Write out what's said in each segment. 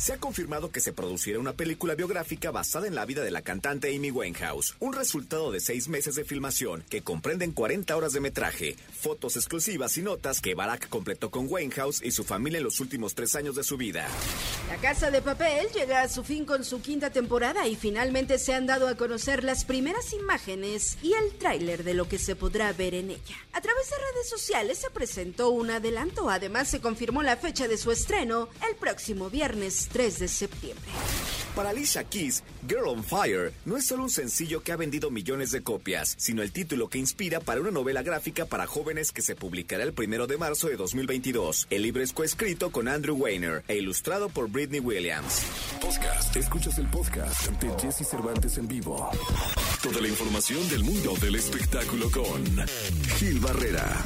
Se ha confirmado que se producirá una película biográfica basada en la vida de la cantante Amy Winehouse, un resultado de seis meses de filmación que comprenden 40 horas de metraje, fotos exclusivas y notas que Barack completó con Winehouse y su familia en los últimos tres años de su vida. La Casa de Papel llega a su fin con su quinta temporada y finalmente se han dado a conocer las primeras imágenes y el tráiler de lo que se podrá ver en ella. A través de redes sociales se presentó un adelanto, además se confirmó la fecha de su estreno el próximo viernes 3 de septiembre. Para Alicia Keys, Girl on Fire no es solo un sencillo que ha vendido millones de copias, sino el título que inspira para una novela gráfica para jóvenes que se publicará el primero de marzo de 2022. El libro es coescrito con Andrew Weiner e ilustrado por Britney Williams. Podcast. Escuchas el podcast de Jesse Cervantes en vivo. Toda la información del mundo del espectáculo con Gil Barrera.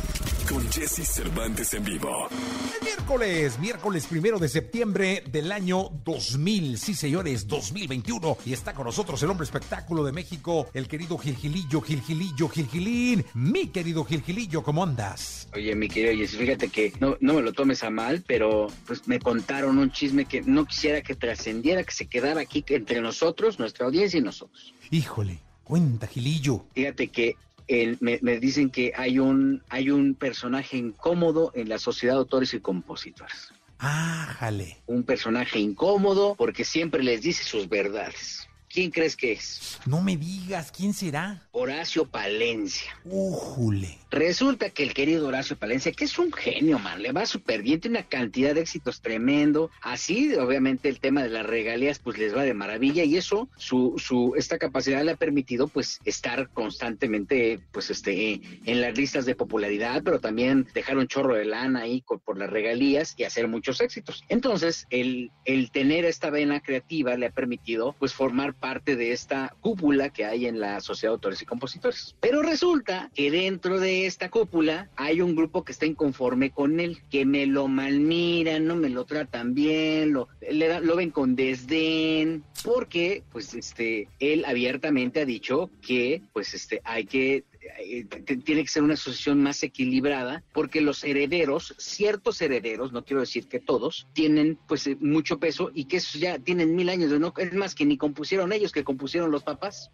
Con Jesse Cervantes en vivo. El miércoles, miércoles primero de septiembre del año 2000. Sí, señores, 2021. Y está con nosotros el hombre espectáculo de México, el querido Gilgilillo, Gilgilillo, Gilgilín. Mi querido Gilgilillo, ¿cómo andas? Oye, mi querido Jesse, fíjate que no, no me lo tomes a mal, pero pues me contaron un chisme que no quisiera que trascendiera, que se quedara aquí entre nosotros, nuestra audiencia y nosotros. Híjole, cuenta, Gilillo. Fíjate que el- me, me dicen que hay un, hay un personaje incómodo en la sociedad de autores y compositores. Ájale. Un personaje incómodo porque siempre les dice sus verdades. ¿Quién crees que es? No me digas, ¿quién será? Horacio Palencia. Újule. Resulta que el querido Horacio Palencia, que es un genio, man, le va súper bien, tiene una cantidad de éxitos tremendo. Así, obviamente, el tema de las regalías, pues les va de maravilla y eso, su, su, esta capacidad le ha permitido, pues, estar constantemente, pues, este, en las listas de popularidad, pero también dejar un chorro de lana ahí por las regalías y hacer muchos éxitos. Entonces, el, el tener esta vena creativa le ha permitido, pues, formar parte de esta cúpula que hay en la Sociedad de Autores y Compositores. Pero resulta que dentro de esta cúpula hay un grupo que está inconforme con él, que me lo malmiran, no me lo tratan bien, lo, le lo ven con desdén, porque pues este él abiertamente ha dicho que pues este hay que tiene que ser una asociación más equilibrada porque los herederos, ciertos herederos, no quiero decir que todos, tienen pues eh, mucho peso y que esos ya tienen mil años de no, es más que ni compusieron ellos, que compusieron los papás.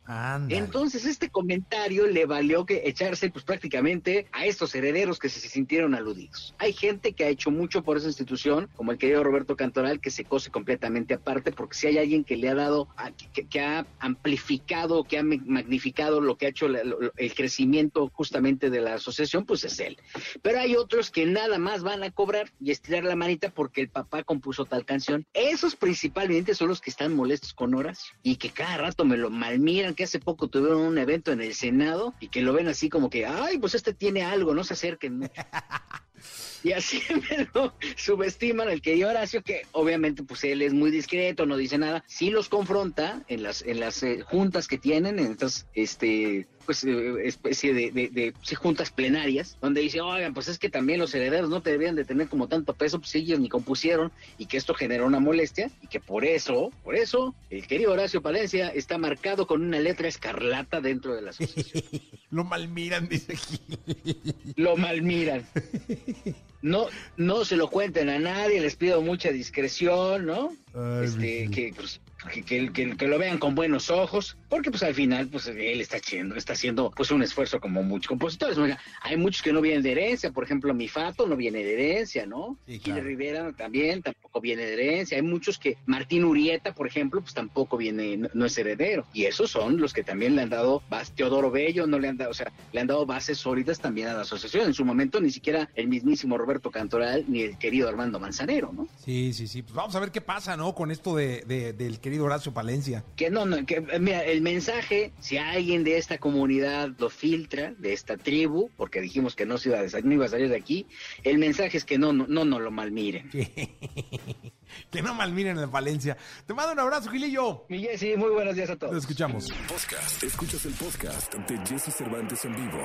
Entonces este comentario le valió que echarse pues prácticamente a estos herederos que se sintieron aludidos. Hay gente que ha hecho mucho por esa institución, como el querido Roberto Cantoral, que se cose completamente aparte, porque si hay alguien que le ha dado, a- que, que ha amplificado, que ha ma- magnificado lo que ha hecho la- lo- el crecimiento justamente de la asociación, pues es él. Pero hay otros que nada más van a cobrar y estirar la manita porque el papá compuso tal canción. Esos principalmente son los que están molestos con Horacio y que cada rato me lo malmiran, que hace poco tuvieron un evento en el Senado y que lo ven así como que, ay, pues este tiene algo, no se acerquen. Y así me lo subestiman el querido Horacio, que obviamente pues él es muy discreto, no dice nada. Sí los confronta en las, en las eh, juntas que tienen, en estas este, pues, eh, especie de, de- de, sí, juntas plenarias, donde dice, oigan, pues es que también los herederos no te deberían de tener como tanto peso, pues ellos ni compusieron, y que esto generó una molestia, y que por eso, por eso, el querido Horacio Palencia está marcado con una letra escarlata dentro de la asociación. Lo malmiran, dice Gil. lo malmiran. No, no se lo cuenten a nadie, les pido mucha discreción, ¿no? Ay, este, que, pues, que, que- que- que lo vean con buenos ojos, porque pues al final, pues él está haciendo, está haciendo pues un esfuerzo como muchos compositores. Oiga, hay muchos que no vienen de herencia, por ejemplo, mi Fato no viene de herencia, ¿no? Sí, Gil claro. Rivera también tampoco viene de herencia. Hay muchos que, Martín Urieta, por ejemplo, pues tampoco viene, no, no es heredero. Y esos son los que también le han dado, Teodoro Bello, no le han dado, o sea, le han dado bases sólidas también a la asociación. En su momento ni siquiera el mismísimo Roberto Cantoral ni el querido Armando Manzanero, ¿no? Sí, sí, sí. Pues vamos a ver qué pasa, ¿no? Con esto de, de- del querido Horacio Palencia. Que no, no, que mira, el mensaje, si alguien de esta comunidad lo filtra, de esta tribu, porque dijimos que no se iba a, no iba a salir de aquí, el mensaje es que no, no, no, no lo malmiren. que no malmiren el Palencia. Te mando un abrazo, Gilillo. Mi Jessy, muy buenos días a todos. Lo escuchamos. Podcast. Escuchas el podcast de Jesse Cervantes en vivo.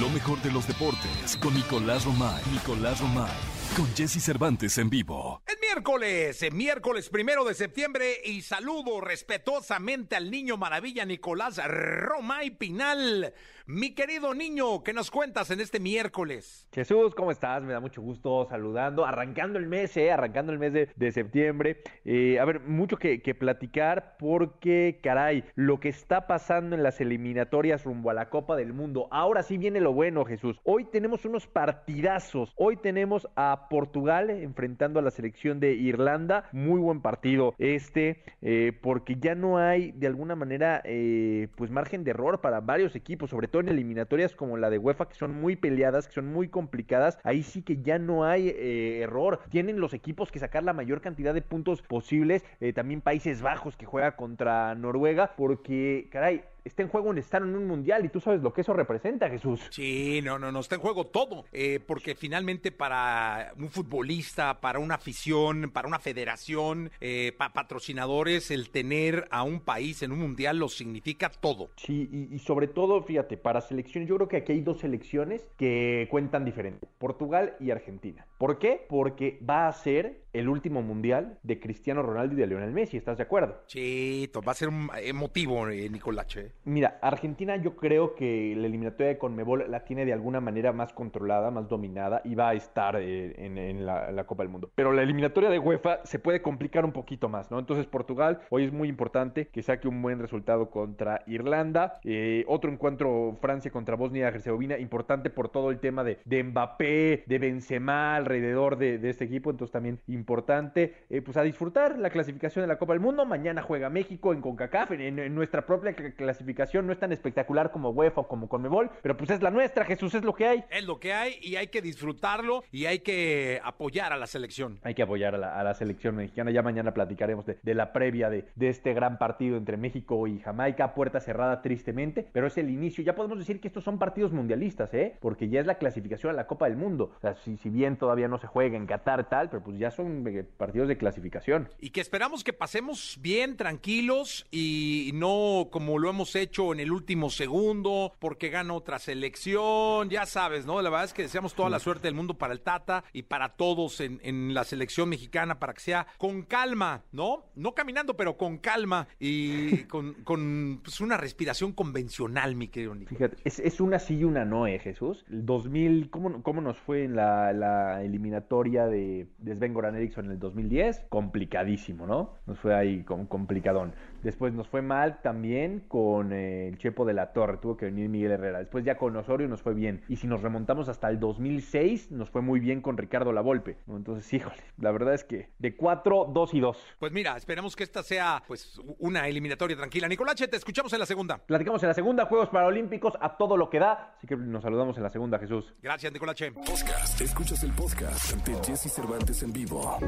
Lo mejor de los deportes con Nicolás Romay. Nicolás Romay. Con Jesse Cervantes en vivo. Es miércoles, eh, miércoles primero de septiembre y saludo respetuosamente al niño maravilla Nicolás Romay Pinal. Mi querido niño, ¿qué nos cuentas en este miércoles? Jesús, ¿cómo estás? Me da mucho gusto saludando, arrancando el mes, ¿eh? Arrancando el mes de, septiembre. Eh, a ver, mucho que, platicar porque, caray, lo que está pasando en las eliminatorias rumbo a la Copa del Mundo. Ahora sí viene lo bueno, Jesús. Hoy tenemos unos partidazos. Hoy tenemos a Portugal enfrentando a la selección de Irlanda. Muy buen partido este, eh, porque ya no hay de alguna manera, eh, pues margen de error para varios equipos, sobre todo en eliminatorias como la de UEFA, que son muy peleadas, que son muy complicadas, ahí sí que ya no hay eh, error. Tienen los equipos que sacar la mayor cantidad de puntos posibles. Eh, también Países Bajos que juega contra Noruega, porque, caray, está en juego un estar en un mundial y tú sabes lo que eso representa, Jesús. Sí, no, no, no, está en juego todo, eh, porque finalmente para un futbolista, para una afición, para una federación, eh, para patrocinadores, el tener a un país en un mundial lo significa todo. Sí, y, y, sobre todo, fíjate, para selecciones, yo creo que aquí hay dos selecciones que cuentan diferente, Portugal y Argentina. ¿Por qué? Porque va a ser el último mundial de Cristiano Ronaldo y de Lionel Messi, ¿estás de acuerdo? Sí, va a ser un emotivo, eh, Nicolache. Mira, Argentina yo creo que la eliminatoria de Conmebol la tiene de alguna manera más controlada, más dominada y va a estar eh, en, la, Copa del Mundo. Pero la eliminatoria de UEFA se puede complicar un poquito más, ¿no? Entonces Portugal hoy es muy importante que saque un buen resultado contra Irlanda. Eh, otro encuentro Francia contra Bosnia y Herzegovina, importante por todo el tema de, Mbappé, de Benzema alrededor de, este equipo, entonces también importante importante, eh, pues a disfrutar la clasificación de la Copa del Mundo. Mañana juega México en CONCACAF, en, nuestra propia clasificación no es tan espectacular como UEFA o como Conmebol, pero pues es la nuestra, Jesús, es lo que hay. Es lo que hay y hay que disfrutarlo y hay que apoyar a la selección. Hay que apoyar a la, selección mexicana. Ya mañana platicaremos de, la previa de, de, este gran partido entre México y Jamaica, puerta cerrada tristemente, pero es el inicio. Ya podemos decir que estos son partidos mundialistas, ¿eh? Porque ya es la clasificación a la Copa del Mundo. O sea, si, si bien todavía no se juega en Qatar tal, pero pues ya son partidos de clasificación. Y que esperamos que pasemos bien, tranquilos y no como lo hemos hecho en el último segundo, porque gana otra selección, ya sabes, ¿no? La verdad es que deseamos toda la suerte del mundo para el Tata y para todos en, en la selección mexicana, para que sea con calma, ¿no? No caminando, pero con calma y con, con pues, una respiración convencional, mi querido Nico. Fíjate, es, es, una sí y una no, ¿eh, Jesús? El 2000, ¿cómo, cómo nos fue en la, la eliminatoria de, de Sven Goran en el 2010, complicadísimo, ¿no? Nos fue ahí con complicadón. Después nos fue mal también con eh, el Chepo de la Torre, tuvo que venir Miguel Herrera. Después ya con Osorio nos fue bien. Y si nos remontamos hasta el 2006, nos fue muy bien con Ricardo Lavolpe. Entonces, híjole, la verdad es que de 4, 2 y 2. Pues mira, esperemos que esta sea pues una eliminatoria tranquila. Nicolache, te escuchamos en la segunda. Platicamos en la segunda, Juegos Paralímpicos a todo lo que da. Así que nos saludamos en la segunda, Jesús. Gracias, Nicolache. Podcast. Escuchas el podcast ante Jesse Cervantes en vivo.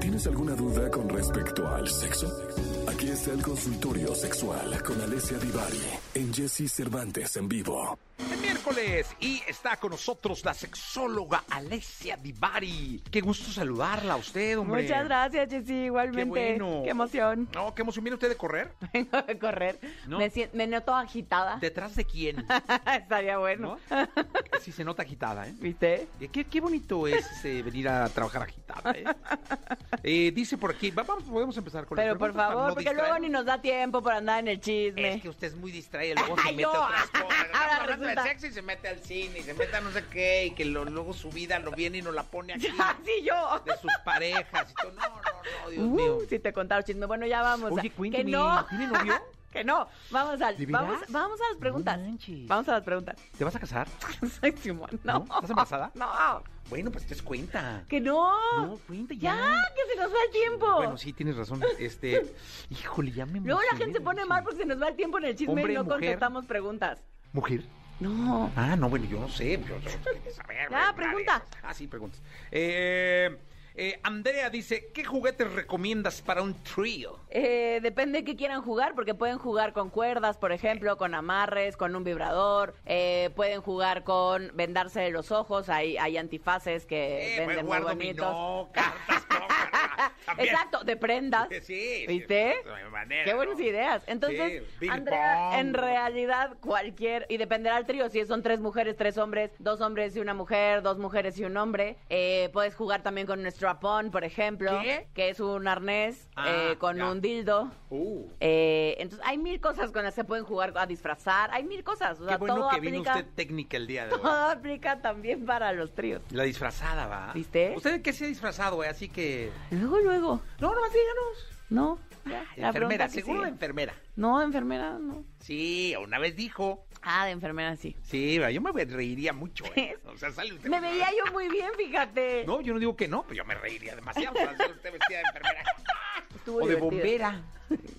¿Tienes alguna duda con respecto al sexo? Aquí está consultorio sexual con Alessia Divari en Jesse Cervantes en vivo. Miércoles y está con nosotros la sexóloga Alessia Divari. Qué gusto saludarla a usted, hombre. Muchas gracias, Jessy, igualmente. Qué bueno. Qué emoción. No, qué emoción. ¿Viene usted de correr? Vengo de correr. Me, noto agitada. ¿Detrás de quién? Estaría bueno. Sí, se nota agitada, ¿eh? ¿Viste? Qué, qué bonito es eh, venir a trabajar agitada, ¿eh? ¿eh? Dice por aquí, vamos, podemos empezar con Pero por favor, porque luego ni nos da tiempo por andar en el chisme. Es que usted es muy distraído, luego se mete otras cosas. Ahora de sexo y se mete al cine y se mete a no sé qué y que luego su vida lo viene y nos la pone aquí. sí, yo. De sus parejas y todo. No, no, no, Dios uh, mío. Si te contaron chisme. Bueno, ya vamos. Oye, que no. ¿Tiene novio? que no. Vamos, al, vamos, vamos a las preguntas. vamos a las preguntas. ¿Te vas a casar? Soy Simón. No. ¿Estás embarazada? No. Bueno, pues te das cuenta. Que no. No, cuenta ya. Ya, que se nos va el tiempo. Bueno, sí, tienes razón. Este, híjole, ya me Luego la gente se pone mal porque se nos va el tiempo en el chisme y no contestamos preguntas. ¿Mujer? No. Ah, no, bueno, yo no sé. Yo, yo, saber, ya, pregunta. Ah, sí, preguntas. Eh... Eh, Andrea dice, ¿qué juguetes recomiendas para un trío? Eh, depende de qué quieran jugar, porque pueden jugar con cuerdas, por ejemplo, con amarres, con un vibrador, eh, pueden jugar con vendarse los ojos, hay, hay antifaces que eh, venden muy bonitos. cartas, También. Exacto, de prendas. Sí, ¿Viste? de manera, Qué buenas ¿no? ideas. Entonces, Sí, Andrea, en realidad cualquier, y dependerá del trío, si son tres mujeres, tres hombres, dos hombres y una mujer, dos mujeres y un hombre. Eh, puedes jugar también con un strap-on, por ejemplo, ¿Qué? que es un arnés Ah, eh, con ya. un dildo. Uh, Eh, entonces, hay mil cosas con las que se pueden jugar a disfrazar, hay mil cosas. O sea, qué bueno todo que vino aplica, usted técnica el día de hoy. todo aplica también para los tríos. La disfrazada, ¿va? ¿Viste? ¿Usted qué se ha disfrazado, güey? Así que... Luego, luego. No, nomás díganos. No, ya, la enfermera, seguro de enfermera. No, de enfermera, no. Sí, una vez dijo. Ah, de enfermera sí. Sí, yo me reiría mucho. ¿eh? O sea, sale usted. Me veía yo muy bien, fíjate. No, yo no digo que no, pero yo me reiría demasiado. Sale usted vestida de enfermera. Estuvo o de bombera.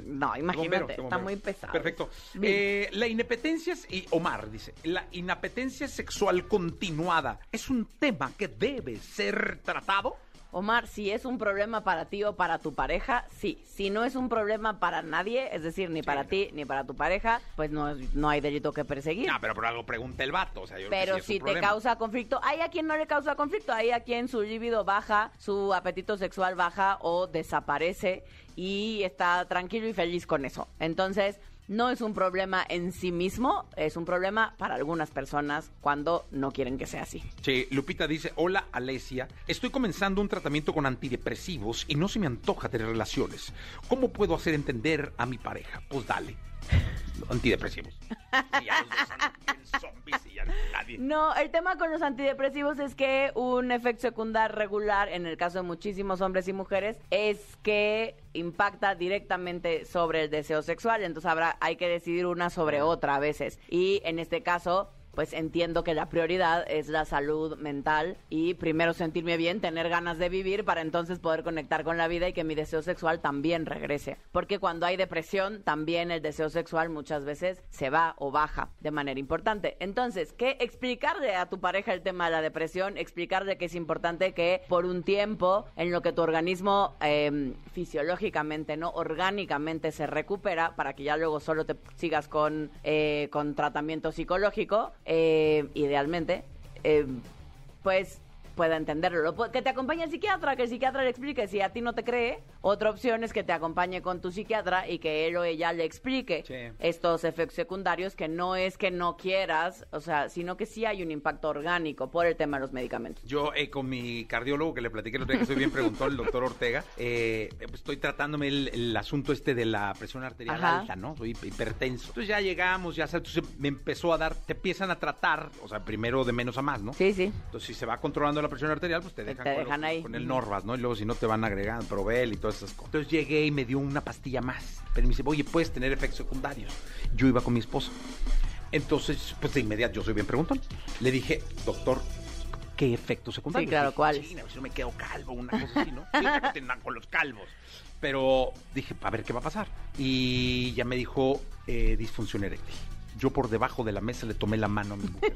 No, imagínate, bombero, está muy pesado. Perfecto. Eh, la inapetencia, y Omar dice, la inapetencia sexual continuada es un tema que debe ser tratado. Omar, si es un problema para ti o para tu pareja, sí. Si no es un problema para nadie, es decir, ni para ti ni para tu pareja, pues no, es- no hay delito que perseguir. No, pero por algo pregunta el vato. O sea, yo creo que Pero sí si te problema. causa conflicto, hay a quien no le causa conflicto, hay a quien su libido baja, su apetito sexual baja o desaparece y está tranquilo y feliz con eso. Entonces, no es un problema en sí mismo, es un problema para algunas personas cuando no quieren que sea así. Sí, Lupita dice, hola Alesia, estoy comenzando un tratamiento con antidepresivos y no se me antoja tener relaciones. ¿Cómo puedo hacer entender a mi pareja? Pues dale. Antidepresivos. Y. No, el tema con los antidepresivos es que un efecto secundario regular, en el caso de muchísimos hombres y mujeres, es que impacta directamente sobre el deseo sexual. Entonces habrá, hay que decidir una sobre otra a veces. Y en este caso, pues entiendo que la prioridad es la salud mental y primero sentirme bien, tener ganas de vivir para entonces poder conectar con la vida y que mi deseo sexual también regrese. Porque cuando hay depresión, también el deseo sexual muchas veces se va o baja de manera importante. Entonces, ¿qué explicarle a tu pareja el tema de la depresión? Explicarle que es importante que por un tiempo en lo que tu organismo eh, fisiológicamente, no orgánicamente se recupera para que ya luego solo te sigas con, eh, con tratamiento psicológico, eh, idealmente, eh, pues pueda entenderlo. Lo pu- Que te acompañe el psiquiatra, que el psiquiatra le explique. Si a ti no te cree, otra opción es que te acompañe con tu psiquiatra y que él o ella le explique Sí. estos efectos secundarios, que no es que no quieras, o sea, sino que sí hay un impacto orgánico por el tema de los medicamentos. Yo eh, con mi cardiólogo que le platiqué el otro día que soy bien preguntó, el doctor Ortega, eh, pues, estoy tratándome el, el asunto este de la presión arterial Ajá. alta, ¿no? Soy hipertenso. Entonces ya llegamos, ya sabes, entonces me empezó a dar, te empiezan a tratar, o sea, primero de menos a más, ¿no? Sí, sí. Entonces, si se va controlando la presión arterial, pues te dejan, te con, dejan los- ahí. con el. Norvas, ¿no? Y luego si no te van agregando Provel y todas esas cosas. Entonces llegué y me dio una pastilla más. Pero me dice, oye, puedes tener efectos secundarios. Yo iba con mi esposa. Entonces, pues de inmediato, yo soy bien preguntón. Le dije, doctor, ¿qué efectos secundarios? Sí, claro, ¿cuáles? "China, si no me quedo calvo, una cosa así, ¿no? Sí, nada con los calvos. Pero dije, a ver qué va a pasar. Y ya me dijo, eh, disfunción eréctil. Yo por debajo de la mesa le tomé la mano a mi mujer.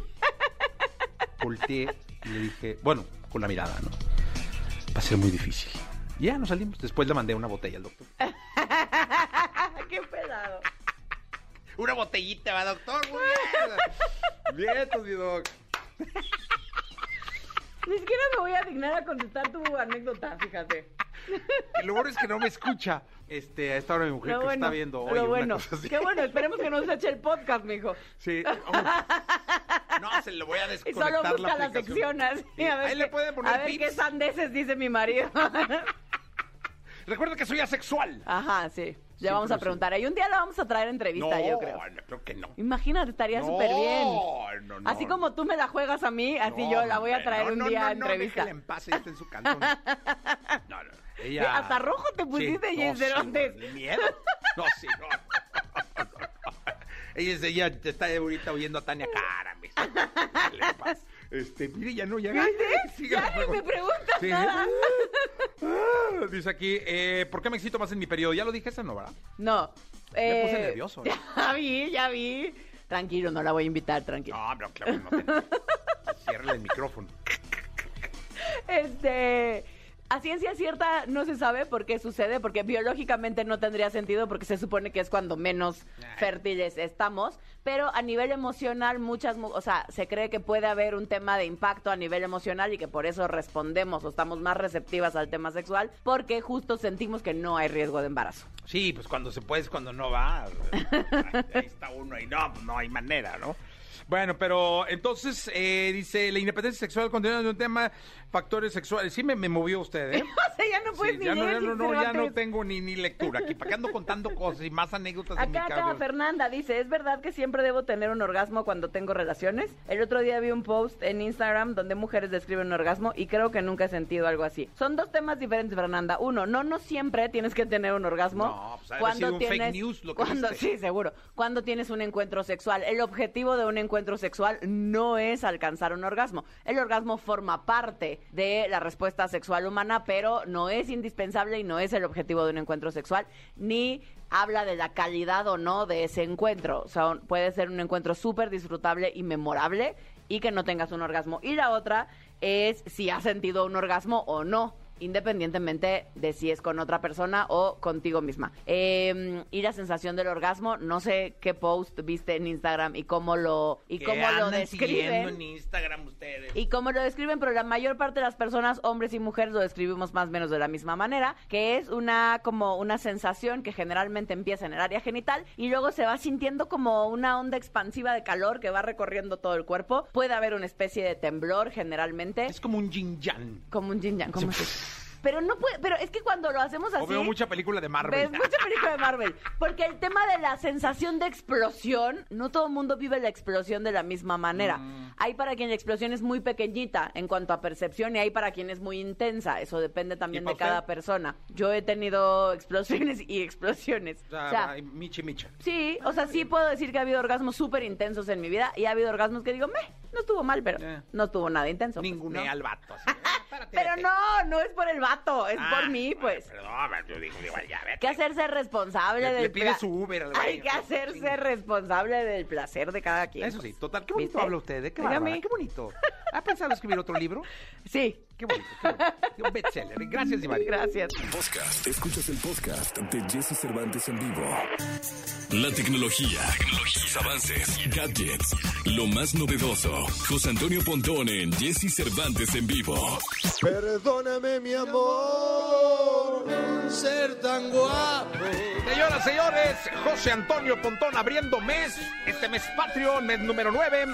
Volteé y le dije, bueno, con la mirada, ¿no? Va a ser muy difícil. Y Ya nos salimos. Después le mandé una botella al doctor. ¡Qué pelado! Una botellita, va, doctor. Muy bien. Bien, mi doc. Ni siquiera me voy a dignar a contestar tu anécdota, fíjate. Lo bueno es que no me escucha. Este, a esta hora mi mujer Lo que bueno, está viendo hoy lo bueno. Qué bueno, esperemos que no se eche el podcast, mijo. Sí. Oh. No, se lo voy a Y desconectar solo busca la, aplicación. sección así. A ver Ahí le pueden poner A ver qué sandeces dice mi marido. Recuerda que soy asexual. Ajá, sí. Sí, Le vamos a sí. preguntar. Y un día la vamos a traer entrevista, no, yo creo. no, creo que no. Imagínate, estaría No, súper bien. no, no, así no. como tú me la juegas a mí, así No, yo la voy a traer no, un no, día no, a no, entrevista. déjela en paz, ella está en su cantón. No, no. Ella... Hasta rojo te pusiste, Sí, Jess no, sí, Cervantes. no, miedo. No, sí, no. Ella, es- ella está ahorita oyendo a Tania en paz. Este, mire, ya no, ya. Sigue la Ya ni me pregunta. preguntas Sí. nada. Ah, Dice aquí, eh, ¿por qué me excito más en mi periodo? Ya lo dije esa, ¿no, verdad? No. Me puse eh, nervioso, ¿no? Ya vi, ya vi. Tranquilo, no la voy a invitar, tranquilo. No, pero claro no. Te... Ciérrale el micrófono. Este. A ciencia cierta no se sabe por qué sucede, porque biológicamente no tendría sentido, porque se supone que es cuando menos fértiles estamos, pero a nivel emocional muchas, mu- o sea, se cree que puede haber un tema de impacto a nivel emocional y que por eso respondemos o estamos más receptivas al tema sexual, porque justo sentimos que no hay riesgo de embarazo. Sí, pues cuando se puede es cuando no va. Ahí está uno y no, no hay manera, ¿no? Bueno, pero entonces eh, dice la independencia sexual continuando un tema factores sexuales. Sí me, me movió usted, ¿eh? o sea, ya no puedes Sí, ni ya no, leer, ya no, sin no, ya no Cervantes. tengo ni, ni lectura aquí. ¿Para qué ando contando cosas y más anécdotas de mi Acá, acá? Fernanda dice, ¿es verdad que siempre debo tener un orgasmo cuando tengo relaciones? El otro día vi un post en Instagram donde mujeres describen un orgasmo y creo que nunca he sentido algo así. Son dos temas diferentes, Fernanda. Uno, no, no siempre tienes que tener un orgasmo. No, pues de haber sido un fake news lo que cuando. Sí, seguro. Cuando tienes un encuentro sexual. El objetivo de un encuentro sexual no es alcanzar un orgasmo. El orgasmo forma parte de la respuesta sexual humana, pero no es indispensable y no es el objetivo de un encuentro sexual, ni habla de la calidad o no de ese encuentro. O sea, puede ser un encuentro súper disfrutable y memorable y que no tengas un orgasmo. Y la otra es si has sentido un orgasmo o no independientemente de si es con otra persona o contigo misma. Eh, y la sensación del orgasmo, no sé qué post viste en Instagram y cómo lo y Que cómo lo andan describen. en Instagram ustedes. Y como lo describen, pero la mayor parte de las personas, hombres y mujeres, lo describimos más o menos de la misma manera, que es una como una sensación que generalmente empieza en el área genital y luego se va sintiendo como una onda expansiva de calor que va recorriendo todo el cuerpo. Puede haber una especie de temblor generalmente, Es como un yin yang. como un yin yang, como así. Pero no puede, pero es que cuando lo hacemos así O veo mucha película de Marvel. Ves mucha película de Marvel. Porque el tema de la sensación de explosión, no todo el mundo vive la explosión de la misma manera. Mm. Hay para quien la explosión es muy pequeñita en cuanto a percepción y hay para quien es muy intensa. Eso depende también ¿Y de cada persona. Yo he tenido explosiones y explosiones. O sea, O sea, ay, michi micha. sí, o sea, sí puedo decir que ha habido orgasmos súper intensos en mi vida y ha habido orgasmos que digo, meh, no estuvo mal, pero Eh. no estuvo nada intenso. pues, Ningune ¿no? al vato. así. Ah, Pero no, no es por el vato, es Ah, por mí, pues. Perdón, yo digo, igual ya, vete. Que hacerse responsable Le- del le pide su Uber al Hay que hacerse responsable del placer de cada quien. Eso sí, total. Qué bonito ¿Viste? habla usted, ¿eh? Qué, Dígame. bárbara, qué bonito. ¿Ha pensado escribir otro libro? Sí, Qué bonito, qué bonito. Un bestseller. Gracias, Iván. gracias. Podcast. Escuchas el podcast de Jesse Cervantes en vivo. La tecnología, tecnología, avances, gadgets, lo más novedoso. José Antonio Pontón en Jesse Cervantes en vivo. Perdóname mi amor, ser tan guapo. Señoras, señores, José Antonio Pontón abriendo mes, este mes patrio, mes número 9.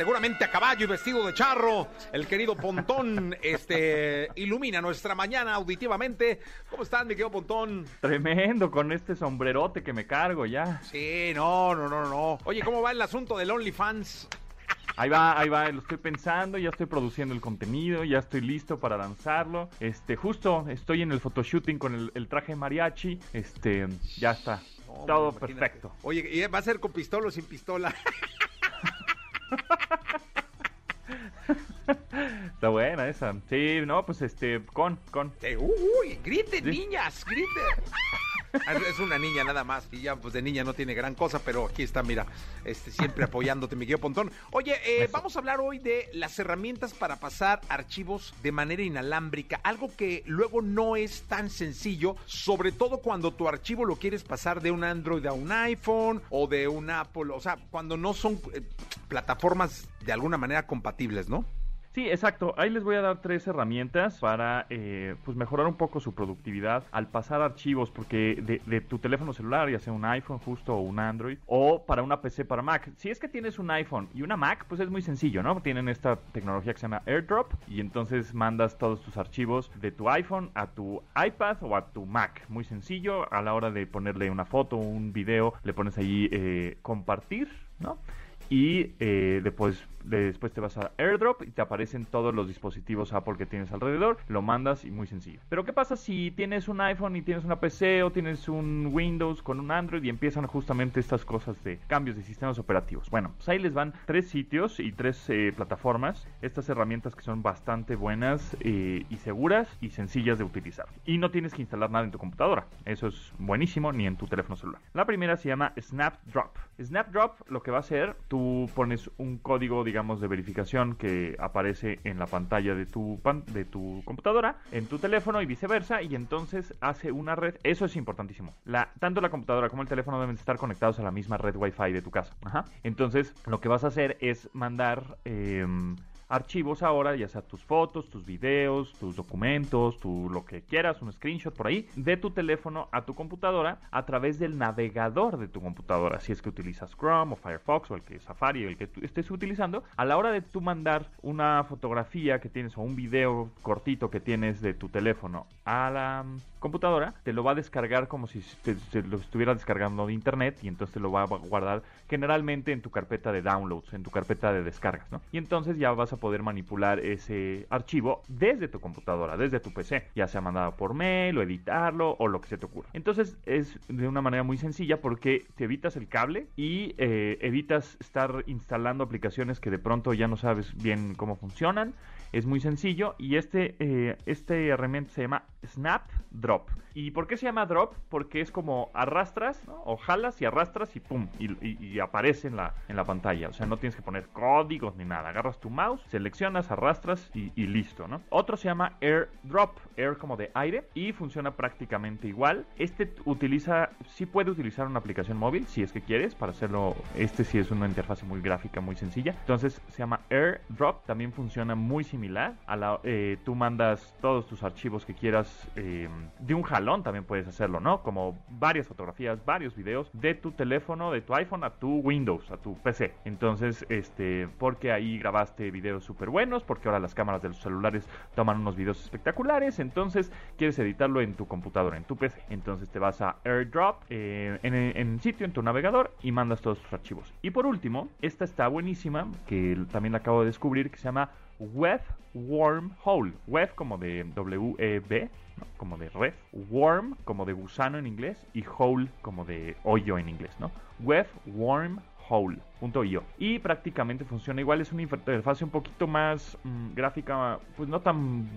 Seguramente a caballo y vestido de charro, el querido Pontón este, ilumina nuestra mañana auditivamente. ¿Cómo estás, mi querido Pontón? Tremendo con este sombrerote que me cargo ya. Sí, no, no, no, no. Oye, ¿cómo va el asunto del OnlyFans? Ahí va, ahí va, lo estoy pensando, ya estoy produciendo el contenido, ya estoy listo para lanzarlo. Este, justo estoy en el photoshooting con el, el traje mariachi. Este, ya está. No, Todo imagínate. perfecto. Oye, ¿y ¿va a ser con pistola o sin pistola? Está buena esa. Sí, no, pues este, con, con. Eh, Uy, griten, niñas, griten. Ah, Es una niña nada más y ya pues de niña no tiene gran cosa, pero aquí está, mira, este siempre apoyándote, mi querido Pontón. Oye, eh, vamos a hablar hoy de las herramientas para pasar archivos de manera inalámbrica, algo que luego no es tan sencillo, sobre todo cuando tu archivo lo quieres pasar de un Android a un iPhone o de un Apple, o sea, cuando no son eh, plataformas de alguna manera compatibles, ¿no? Sí, exacto. Ahí les voy a dar tres herramientas para eh, pues mejorar un poco su productividad al pasar archivos, porque de, tu teléfono celular, ya sea un iPhone justo o un Android, o para una PC para Mac. Si es que tienes un iPhone y una Mac, pues es muy sencillo, ¿no? Tienen esta tecnología que se llama AirDrop y entonces mandas todos tus archivos de tu iPhone a tu iPad o a tu Mac. Muy sencillo. A la hora de ponerle una foto o un video, le pones ahí eh, compartir, ¿no? y eh, después, después te vas a AirDrop y te aparecen todos los dispositivos Apple que tienes alrededor, lo mandas y muy sencillo. Pero ¿qué pasa si tienes un iPhone y tienes una PC o tienes un Windows con un Android y empiezan justamente estas cosas de cambios de sistemas operativos? Bueno, pues ahí les van tres sitios y tres eh, plataformas, estas herramientas que son bastante buenas eh, y seguras y sencillas de utilizar. Y no tienes que instalar nada en tu computadora, eso es buenísimo, ni en tu teléfono celular. La primera se llama Snapdrop. Snapdrop lo que va a hacer, tú pones un código de digamos, de verificación que aparece en la pantalla de tu, de tu computadora, en tu teléfono y viceversa, y entonces hace una red. Eso es importantísimo. La, tanto la computadora como el teléfono deben estar conectados a la misma red Wi-Fi de tu casa. Entonces, lo que vas a hacer es mandar. Em, archivos ahora, ya sea tus fotos, tus videos, tus documentos, tu lo que quieras, un screenshot por ahí, de tu teléfono a tu computadora a través del navegador de tu computadora. Si es que utilizas Chrome o Firefox o el que Safari o el que tú estés utilizando, a la hora de tú mandar una fotografía que tienes o un video cortito que tienes de tu teléfono a la computadora, te lo va a descargar como si te, lo estuviera descargando de internet y entonces te lo va a guardar generalmente en tu carpeta de downloads, en tu carpeta de descargas, ¿no? Y entonces ya vas a poder manipular ese archivo desde tu computadora, desde tu PC, ya sea mandado por mail o editarlo o lo que se te ocurra. Entonces es de una manera muy sencilla porque te evitas el cable y eh, evitas estar instalando aplicaciones que de pronto ya no sabes bien cómo funcionan es muy sencillo y este, eh, este herramienta se llama Snap Drop. ¿Y por qué se llama Drop? Porque es como arrastras o jalas y arrastras y pum, y, aparece en la, en la pantalla. O sea, no tienes que poner códigos ni nada. Agarras tu mouse, seleccionas, arrastras y, listo, ¿no? Otro se llama AirDrop, Air como de aire y funciona prácticamente igual. Este utiliza, sí puede utilizar una aplicación móvil si es que quieres para hacerlo. Este sí es una interfaz muy gráfica, muy sencilla. Entonces se llama AirDrop, también funciona muy similar eh, tú mandas todos tus archivos que quieras eh, de un jalón, también puedes hacerlo, ¿no? Como varias fotografías, varios videos de tu teléfono, de tu iPhone a tu Windows, a tu PC. Entonces, este, porque ahí grabaste videos súper buenos, porque ahora las cámaras de los celulares toman unos videos espectaculares, entonces quieres editarlo en tu computadora, en tu PC. Entonces te vas a AirDrop eh, en, sitio, en tu navegador y mandas todos tus archivos. Y por último, esta está buenísima, que también la acabo de descubrir, que se llama Web Wormhole. Web como de W-E-B, como de red. Worm como de gusano en inglés. Y hole como de hoyo en inglés, ¿no? Web Y prácticamente funciona igual. Es una interfaz un poquito más mm, gráfica, pues no tan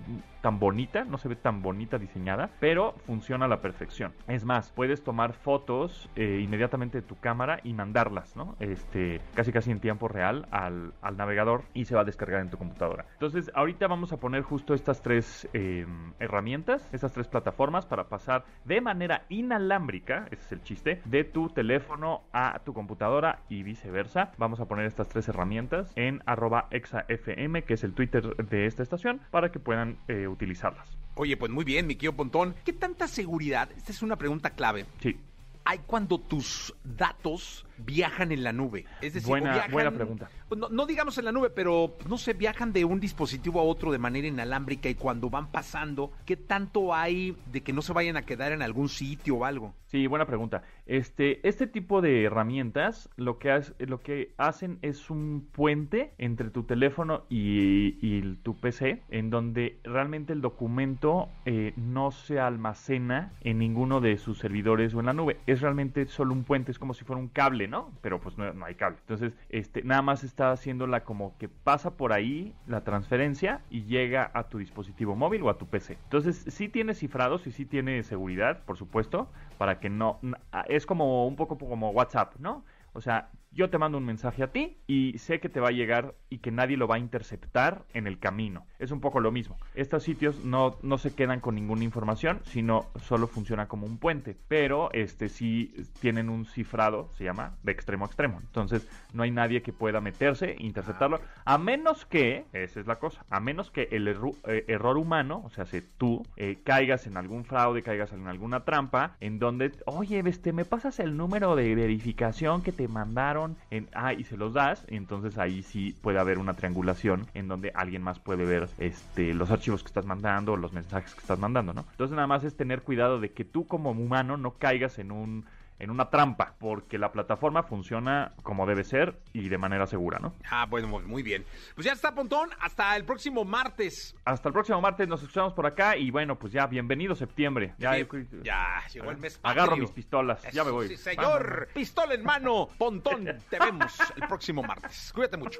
tan bonita, no se ve tan bonita diseñada, pero funciona a la perfección. Es más, puedes tomar fotos eh, inmediatamente de tu cámara y mandarlas, ¿no? Este, casi casi en tiempo real al, navegador y se va a descargar en tu computadora. Entonces, ahorita vamos a poner justo estas tres em, herramientas, estas tres plataformas para pasar de manera inalámbrica, ese es el chiste, de tu teléfono a tu computadora y viceversa. Vamos a poner estas tres herramientas en arroba exafm, que es el Twitter de esta estación, para que puedan eh, utilizarlas. Oye, pues muy bien, mi querido Pontón. ¿Qué tanta seguridad? Esta es una pregunta clave. Sí. Hay cuando tus datos viajan en la nube? Es decir, buena, buena pregunta. Pues no, digamos en la nube, pero no sé, viajan de un dispositivo a otro de manera inalámbrica y cuando van pasando, ¿qué tanto hay de que no se vayan a quedar en algún sitio o algo? Sí, buena pregunta. Este, este tipo de herramientas lo que, lo que hacen es un puente entre tu teléfono y, tu PC, en donde realmente el documento eh, no se almacena en ninguno de sus servidores o en la nube. Es realmente solo un puente, es como si fuera un cable, ¿no? Pero pues no, hay cable. Entonces, este, nada más está haciéndola como que pasa por ahí la transferencia y llega a tu dispositivo móvil o a tu PC. Entonces, sí tiene cifrados y sí tiene seguridad, por supuesto, para que no... Es como un poco como WhatsApp, ¿no? O sea, yo te mando un mensaje a ti y sé que te va a llegar y que nadie lo va a interceptar en el camino. Es un poco lo mismo. Estos sitios no, no se quedan con ninguna información, sino solo funciona como un puente. Pero este sí tienen un cifrado, se llama, de extremo a extremo. Entonces no hay nadie que pueda meterse interceptarlo. A menos que, esa es la cosa, a menos que el eh, error humano, o sea, si tú eh, caigas en algún fraude, caigas en alguna trampa, en donde, oye, este, me pasas el número de verificación que te mandaron en, ah, y se los das, entonces ahí sí puede haber una triangulación en donde alguien más puede ver este, los archivos que estás mandando, los mensajes que estás mandando, ¿no? Entonces nada más es tener cuidado de que tú como humano no caigas en un en una trampa, porque la plataforma funciona como debe ser y de manera segura, ¿no? Ah, bueno, muy bien. Pues ya está, Pontón, hasta el próximo martes. Hasta el próximo martes nos escuchamos por acá y bueno, pues ya, bienvenido septiembre. Ya, ya llegó el mes. Agarro mis pistolas, ya me voy. Sí, señor, pistola en mano, Pontón, te vemos el próximo martes. Cuídate mucho.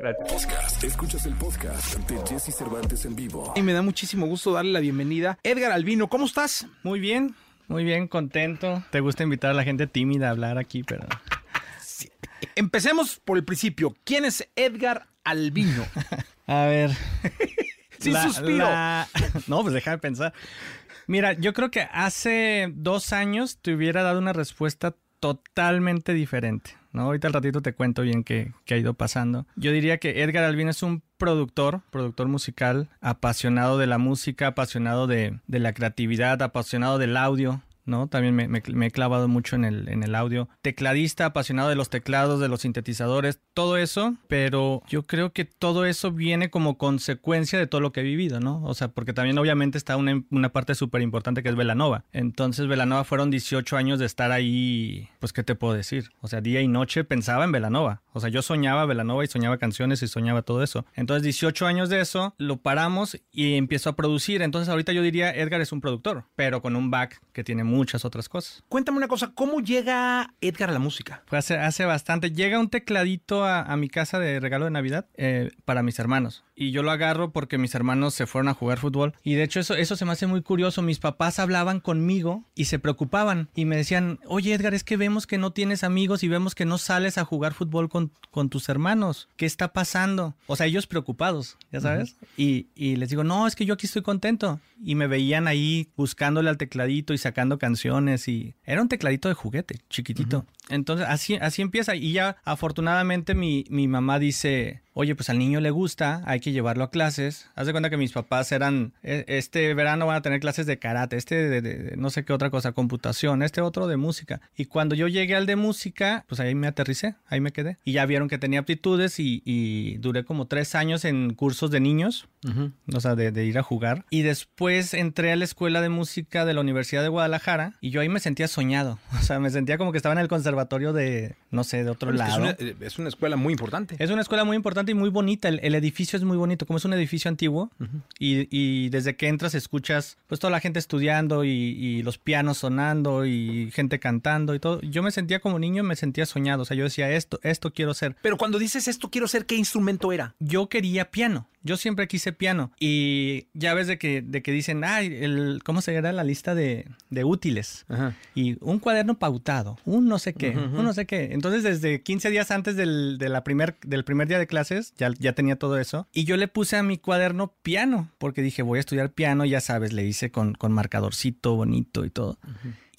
Gracias. Podcast. Escuchas el podcast de Jesse Cervantes en vivo. Y me da muchísimo gusto darle la bienvenida. Edgar Albino, ¿cómo estás? Muy bien. Muy bien, contento. Te gusta invitar a la gente tímida a hablar aquí, pero... Empecemos por el principio. ¿Quién es Edgar Albino? A ver. Sin suspiro. No, pues déjame pensar. Mira, yo creo que hace dos años te hubiera dado una respuesta totalmente diferente. ¿No? Ahorita al ratito te cuento bien qué, ha ido pasando. Yo diría que Edgar Albino es un productor, productor musical, apasionado de la música, apasionado de la creatividad, apasionado del audio, ¿no? También me, me- me he clavado mucho en el, en el audio. Tecladista, apasionado de los teclados, de los sintetizadores, todo eso, pero yo creo que todo eso viene como consecuencia de todo lo que he vivido, ¿no? O sea, porque también obviamente está una, una parte súper importante que es Velanova. Entonces, Velanova fueron 18 años de estar ahí, pues, ¿qué te puedo decir? O sea, día y noche pensaba en Velanova. O sea, yo soñaba Velanova y soñaba canciones y soñaba todo eso. Entonces, 18 años de eso, lo paramos y empiezo a producir. Entonces, ahorita yo diría, Edgar es un productor, pero con un back que tiene muchas otras cosas. Cuéntame una cosa, ¿cómo llega Edgar a la música? Fue hace, hace bastante. Llega un tecladito a, a mi casa de regalo de Navidad eh, para mis hermanos. Y yo lo agarro porque mis hermanos se fueron a jugar fútbol. Y de hecho eso, eso se me hace muy curioso. Mis papás hablaban conmigo y se preocupaban. Y me decían, oye Edgar, es que vemos que no tienes amigos y vemos que no sales a jugar fútbol con, con tus hermanos. ¿Qué está pasando? O sea, ellos preocupados, ya sabes. y, y les digo, no, es que yo aquí estoy contento. Y me veían ahí buscándole al tecladito y sacando canciones. Y era un tecladito de juguete, chiquitito. Entonces, así, así empieza. Y ya, afortunadamente, mi, mi mamá dice, oye, pues al niño le gusta, hay que llevarlo a clases. Haz de cuenta que mis papás eran, "E- este verano van a tener clases de karate, este de, de- de no sé qué otra cosa, computación, este otro de música. Y cuando yo llegué al de música, pues ahí me aterricé, ahí me quedé. Y ya vieron que tenía aptitudes y, y duré como tres años en cursos de niños, o sea, de, de ir a jugar. Y después entré a la escuela de música de la Universidad de Guadalajara y yo ahí me sentía soñado. O sea, me sentía como que estaba en el conservatorio de, no sé, de otro Es que lado. Es una, es una escuela muy importante. Es una escuela muy importante y muy bonita. El, el edificio es muy bonito. Como es un edificio antiguo y, y desde que entras escuchas pues toda la gente estudiando y, y los pianos sonando y gente cantando y todo. Yo me sentía como niño, me sentía soñado. O sea, yo decía esto, esto quiero ser. Pero cuando dices esto quiero ser, ¿qué instrumento era? Yo quería piano. Yo siempre quise piano. Y ya ves de que, de que dicen, ay, el, ¿cómo se llama la lista de, de útiles? Y un cuaderno pautado, un no sé qué, un no sé qué. Entonces, desde 15 días antes del, de la primer, del primer día de clases, ya, ya tenía todo eso. Y yo le puse a mi cuaderno piano, porque dije, voy a estudiar piano, ya sabes, le hice con, con marcadorcito bonito y todo.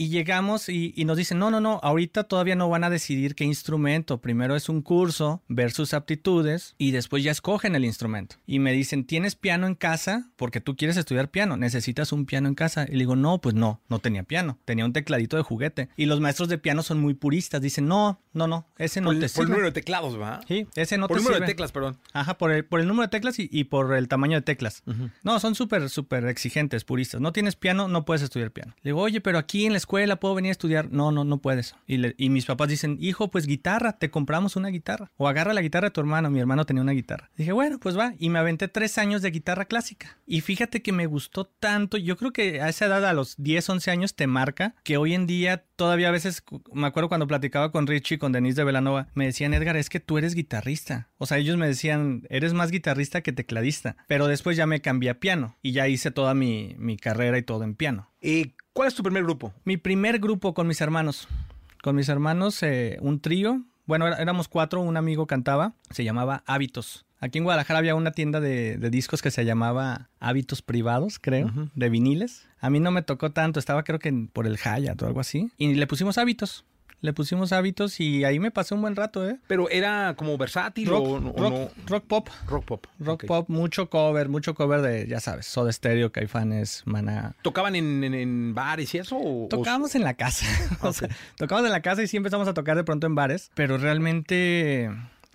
Y llegamos y, y nos dicen, no, no, no, ahorita todavía no van a decidir qué instrumento. Primero es un curso, ver sus aptitudes y después ya escogen el instrumento. Y me dicen, ¿tienes piano en casa? Porque tú quieres estudiar piano, necesitas un piano en casa. Y le digo, no, pues no, no tenía piano, tenía un tecladito de juguete. Y los maestros de piano son muy puristas, dicen, no, no, no, ese no por, te sirve. por el número de teclados, ¿verdad? Sí, ese no Por te el número de sirve. teclas, perdón. Ajá, por el, por el número de teclas y, y por el tamaño de teclas. No, son súper, súper exigentes, puristas. No tienes piano, no puedes estudiar piano. Le digo, oye, pero aquí en la escuela puedo venir a estudiar. No, no, no puedes. Y, mis papás dicen, hijo, pues guitarra, te compramos una guitarra. O agarra la guitarra de tu hermano. Mi hermano tenía una guitarra. Dije, bueno, pues va. Y me aventé tres años de guitarra clásica. Y fíjate que me gustó tanto. Yo creo que a esa edad, a los 10, 11 años, te marca que hoy en día todavía a veces, me acuerdo cuando platicaba con Richie, con Denise de Velanova, me decían, Edgar, es que tú eres guitarrista. O sea, ellos me decían, eres más guitarrista que tecladista. Pero después ya me cambié a piano y ya hice toda mi, mi carrera y todo en piano. ¿Y cuál es tu primer grupo? Mi primer grupo con mis hermanos. Con mis hermanos, eh, un trío. Bueno, éramos cuatro, un amigo cantaba, se llamaba Hábitos. Aquí en Guadalajara había una tienda de, de discos que se llamaba Hábitos Privados, creo, de viniles. A mí no me tocó tanto, estaba creo que por el Hyatt o algo así. Y le pusimos Hábitos. Le pusimos Hábitos y ahí me pasé un buen rato, ¿eh? Pero era como versátil Rock, o, o rock, no. rock pop. Rock pop. Rock pop, mucho cover, mucho cover de, ya sabes, Soda Stereo, Caifanes, Maná. ¿Tocaban en, en- en bares y eso? o- o- Tocábamos en la casa. o sea, tocábamos en la casa y sí empezamos a tocar de pronto en bares, pero realmente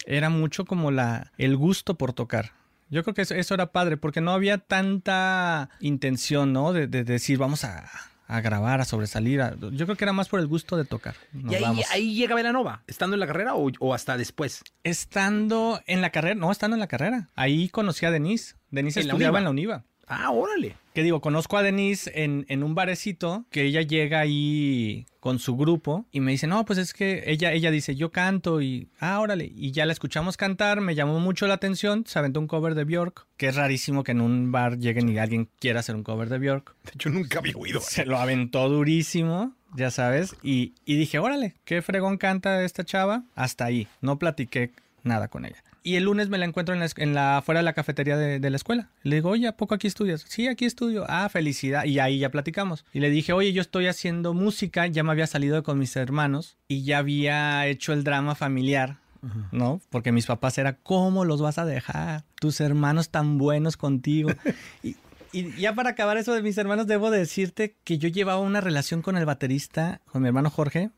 era mucho como la el gusto por tocar. Yo creo que eso, eso era padre, porque no había tanta intención, ¿no? De, de decir, vamos a, a grabar, a sobresalir. a- Yo creo que era más por el gusto de tocar. Nos ¿Y ahí, llega Velanova? ¿Estando en la carrera o, o hasta después? Estando en la carrera, no, estando en la carrera. Ahí conocí a Denise. Denise ¿En la estudiaba en la UNIVA. Ah, órale. Que digo, conozco a Denise en, en un barecito que ella llega ahí con su grupo y me dice, no, pues es que ella, ella dice, yo canto y, ah, órale. Y ya la escuchamos cantar, me llamó mucho la atención, se aventó un cover de Bjork, que es rarísimo que en un bar lleguen y alguien quiera hacer un cover de Bjork. Yo nunca había oído. Se lo aventó durísimo. ya sabes, y, y dije, órale, qué fregón canta esta chava, hasta ahí, no platiqué nada con ella. Y el lunes me la encuentro en la, en la afuera de la cafetería de, de la escuela. Le digo, oye, ¿a poco aquí estudias? Sí, aquí estudio. Ah, felicidad. Y ahí ya platicamos. Y le dije, oye, yo estoy haciendo música, ya me había salido con mis hermanos y ya había hecho el drama familiar. ¿No? Porque mis papás era, ¿cómo los vas a dejar? Tus hermanos tan buenos contigo. y, y ya para acabar eso de mis hermanos, debo decirte que yo llevaba una relación con el baterista, con mi hermano Jorge,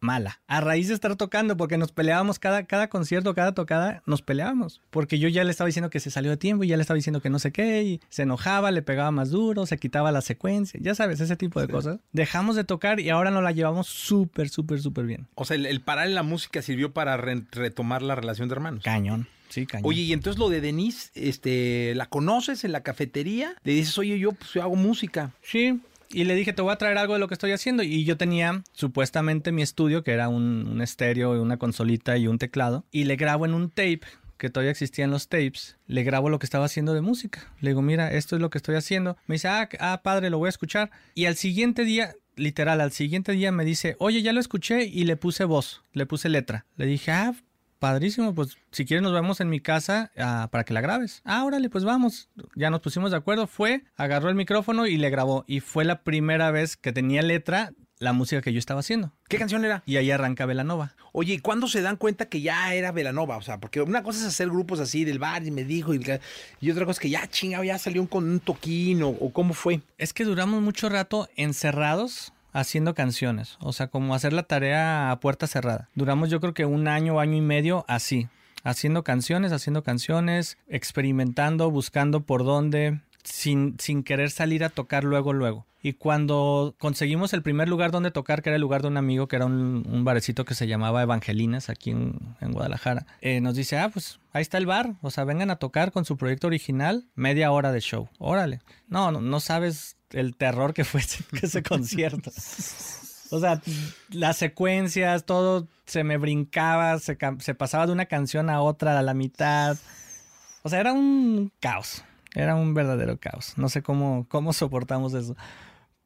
mala. A raíz de estar tocando, porque nos peleábamos cada, cada concierto, cada tocada, nos peleábamos. Porque yo ya le estaba diciendo que se salió de tiempo y ya le estaba diciendo que no sé qué, y se enojaba, le pegaba más duro, se quitaba la secuencia, ya sabes, ese tipo de cosas. Dejamos de tocar y ahora nos la llevamos súper, súper, súper bien. O sea, el, el parar en la música sirvió para re- retomar la relación de hermanos. Cañón. Sí, cañón. Oye, y entonces lo de Denise, este, ¿la conoces en la cafetería? Le dices, oye, yo pues yo hago música. Sí, y le dije, te voy a traer algo de lo que estoy haciendo. Y yo tenía supuestamente mi estudio, que era un, un estéreo, una consolita y un teclado. Y le grabo en un tape, que todavía existían los tapes. Le grabo lo que estaba haciendo de música. Le digo, mira, esto es lo que estoy haciendo. Me dice, ah, ah, padre, lo voy a escuchar. Y al siguiente día, literal, al siguiente día me dice, oye, ya lo escuché y le puse voz, le puse letra. Le dije, ah, Padrísimo, pues si quieres nos vemos en mi casa ah, para que la grabes. Ah, órale, pues vamos. Ya nos pusimos de acuerdo. Fue, agarró el micrófono y le grabó. Y fue la primera vez que tenía letra la música que yo estaba haciendo. ¿Qué canción era? Y ahí arranca Velanova. Oye, ¿y cuándo se dan cuenta que ya era Velanova? O sea, porque una cosa es hacer grupos así del bar y me dijo, y, y otra cosa es que ya chingado, ya salió con un toquín o, o cómo fue. Es que duramos mucho rato encerrados haciendo canciones, o sea, como hacer la tarea a puerta cerrada. Duramos yo creo que un año, año y medio así, haciendo canciones, haciendo canciones, experimentando, buscando por dónde, sin, sin querer salir a tocar luego, luego. Y cuando conseguimos el primer lugar donde tocar, que era el lugar de un amigo, que era un, un barecito que se llamaba Evangelinas aquí en, en Guadalajara, eh, nos dice, ah, pues ahí está el bar, o sea, vengan a tocar con su proyecto original, media hora de show, órale. No, no, no sabes el terror que fue ese, ese concierto. O sea, las secuencias, todo se me brincaba, se, se, pasaba de una canción a otra a la mitad. O sea, era un caos. Era un verdadero caos. No sé cómo, cómo soportamos eso.